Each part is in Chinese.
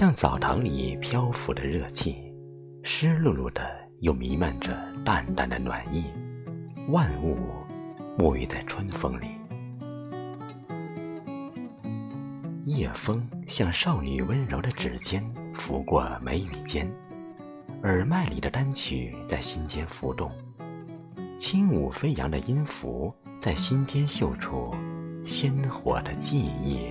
像澡堂里漂浮的热气，湿漉漉的又弥漫着淡淡的暖意，万物沐浴在春风里。夜风像少女温柔的指尖拂过眉宇间，耳麦里的单曲在心间浮动，轻舞飞扬的音符在心间绣出鲜活的记忆。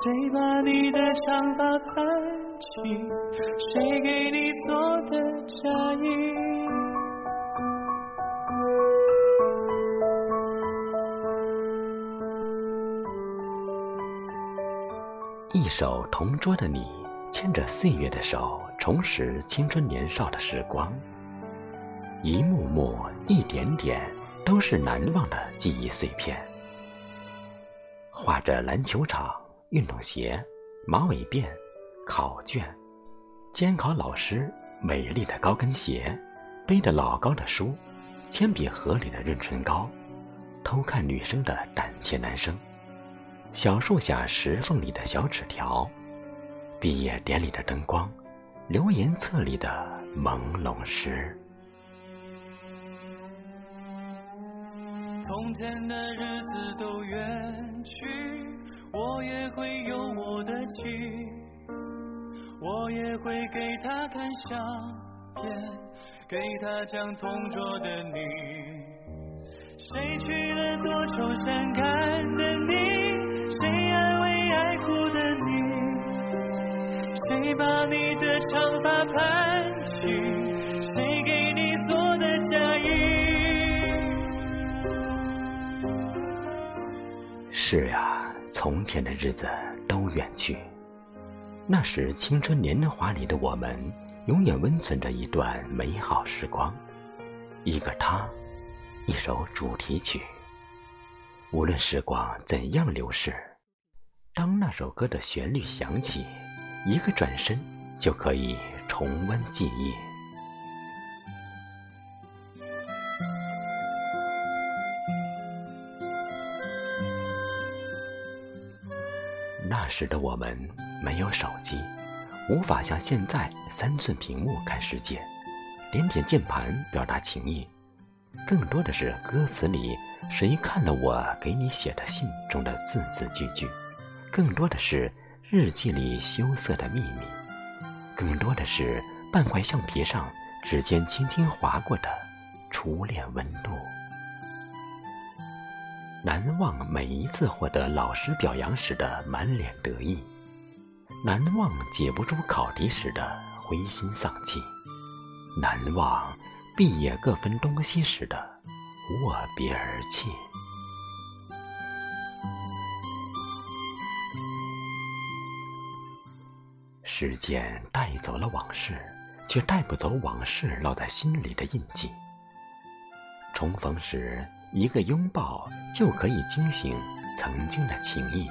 谁把你的长发盘起？谁给你做的嫁衣？一首《同桌的你》，牵着岁月的手，重拾青春年少的时光。一幕幕，一点点，都是难忘的记忆碎片。画着篮球场、运动鞋、马尾辫、考卷、监考老师美丽的高跟鞋、背着老高的书、铅笔盒里的润唇膏、偷看女生的胆怯男生、小树下石缝里的小纸条、毕业典礼的灯光、留言册里的朦胧诗。从前的日子都远去，我也会有我的妻，我也会给他看相片，给他讲同桌的你。谁娶了多愁善感的你？谁安慰爱哭的你？谁把你的长发盘起？谁给你做的嫁衣是啊，从前的日子都远去，那时青春年华里的我们，永远温存着一段美好时光，一个他，一首主题曲。无论时光怎样流逝，当那首歌的旋律响起，一个转身就可以重温记忆。那时的我们没有手机，无法像现在三寸屏幕看世界，点点键盘表达情意，更多的是歌词里谁看了我给你写的信中的字字句句，更多的是日记里羞涩的秘密，更多的是半块橡皮上指尖轻轻划过的初恋温度。难忘每一次获得老师表扬时的满脸得意，难忘解不出考题时的灰心丧气，难忘毕业各分东西时的握别而泣。时间带走了往事，却带不走往事烙在心里的印记。重逢时。一个拥抱就可以惊醒曾经的情谊，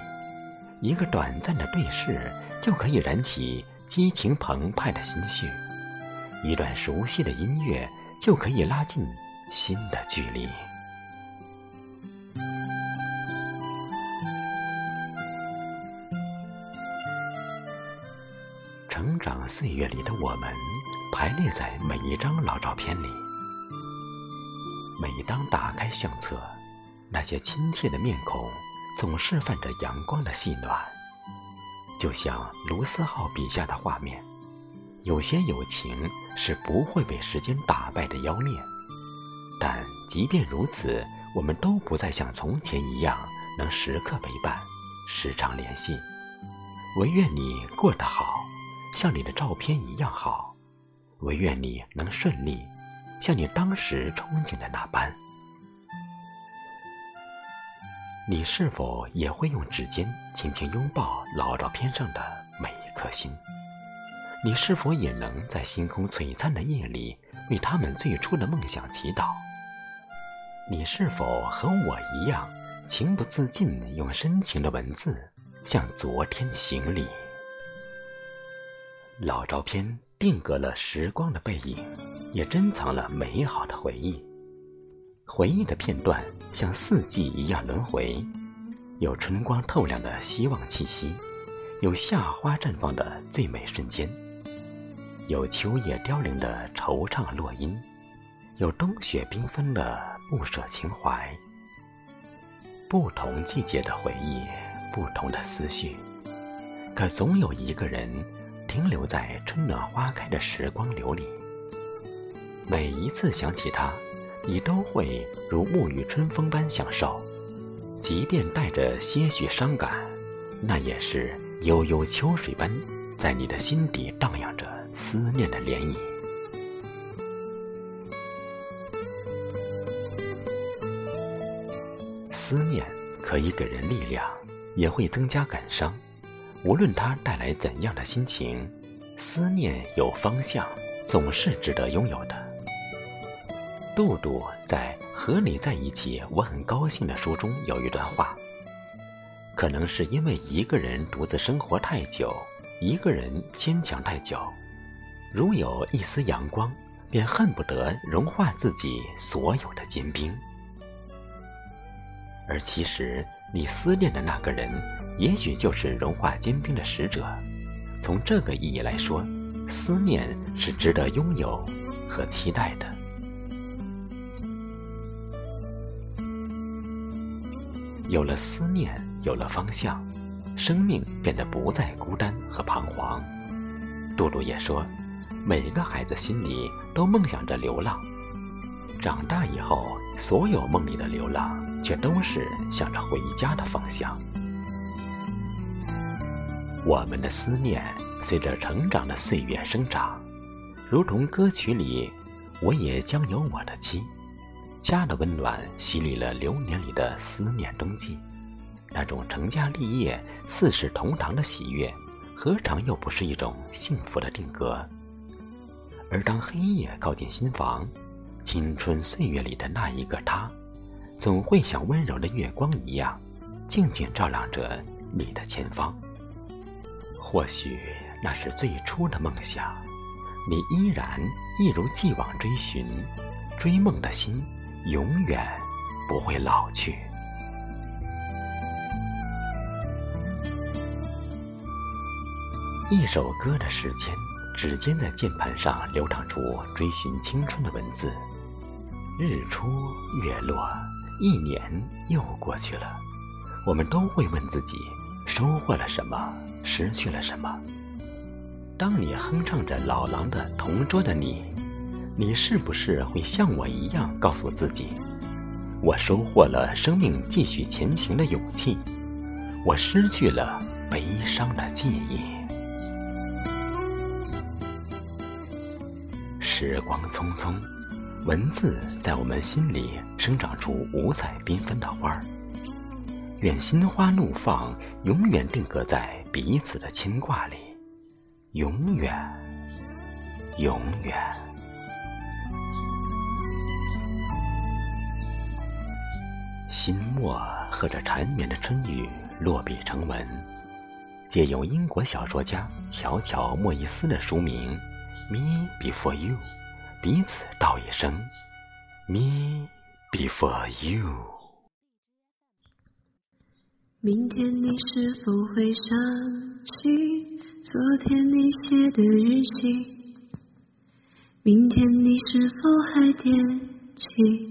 一个短暂的对视就可以燃起激情澎湃的心绪，一段熟悉的音乐就可以拉近心的距离。成长岁月里的我们，排列在每一张老照片里。每当打开相册，那些亲切的面孔总是泛着阳光的细暖，就像卢思浩笔下的画面。有些友情是不会被时间打败的妖孽，但即便如此，我们都不再像从前一样能时刻陪伴、时常联系。唯愿你过得好，像你的照片一样好。唯愿你能顺利。像你当时憧憬的那般。你是否也会用指尖轻轻拥抱老照片上的每一颗星？你是否也能在星空璀璨的夜里为他们最初的梦想祈祷？你是否和我一样，情不自禁用深情的文字向昨天行礼？老照片定格了时光的背影，也珍藏了美好的回忆。回忆的片段像四季一样轮回，有春光透亮的希望气息，有夏花绽放的最美瞬间，有秋叶凋零的惆怅落音，有冬雪缤纷的不舍情怀。不同季节的回忆，不同的思绪，可总有一个人停留在春暖花开的时光流里。每一次想起他。你都会如沐浴春风般享受，即便带着些许伤感，那也是悠悠秋水般在你的心底荡漾着思念的涟漪。思念可以给人力量，也会增加感伤。无论它带来怎样的心情，思念有方向，总是值得拥有的。杜杜在《和你在一起，我很高兴》的书中有一段话：可能是因为一个人独自生活太久，一个人坚强太久，如有一丝阳光，便恨不得融化自己所有的坚冰。而其实，你思念的那个人，也许就是融化坚冰的使者。从这个意义来说，思念是值得拥有和期待的。有了思念，有了方向，生命变得不再孤单和彷徨。杜鲁也说，每个孩子心里都梦想着流浪，长大以后，所有梦里的流浪，却都是向着回家的方向。我们的思念随着成长的岁月生长，如同歌曲里，我也将有我的妻。家的温暖洗礼了流年里的思念冬季，那种成家立业、四世同堂的喜悦，何尝又不是一种幸福的定格？而当黑夜靠近心房，青春岁月里的那一个他，总会像温柔的月光一样，静静照亮着你的前方。或许那是最初的梦想，你依然一如既往追寻，追梦的心。永远不会老去。一首歌的时间，指尖在键盘上流淌出追寻青春的文字。日出月落，一年又过去了，我们都会问自己：收获了什么？失去了什么？当你哼唱着老狼的《同桌的你》。你是不是会像我一样告诉自己：我收获了生命继续前行的勇气，我失去了悲伤的记忆。时光匆匆，文字在我们心里生长出五彩缤纷的花儿。愿心花怒放，永远定格在彼此的牵挂里，永远，永远。新墨和着缠绵的春雨落笔成文，借用英国小说家乔乔莫伊斯的书名《Me Before You》，彼此道一声《Me Before You》。明天你是否会想起昨天你写的日记？明天你是否还惦记？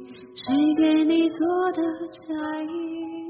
谁给你做的嫁衣？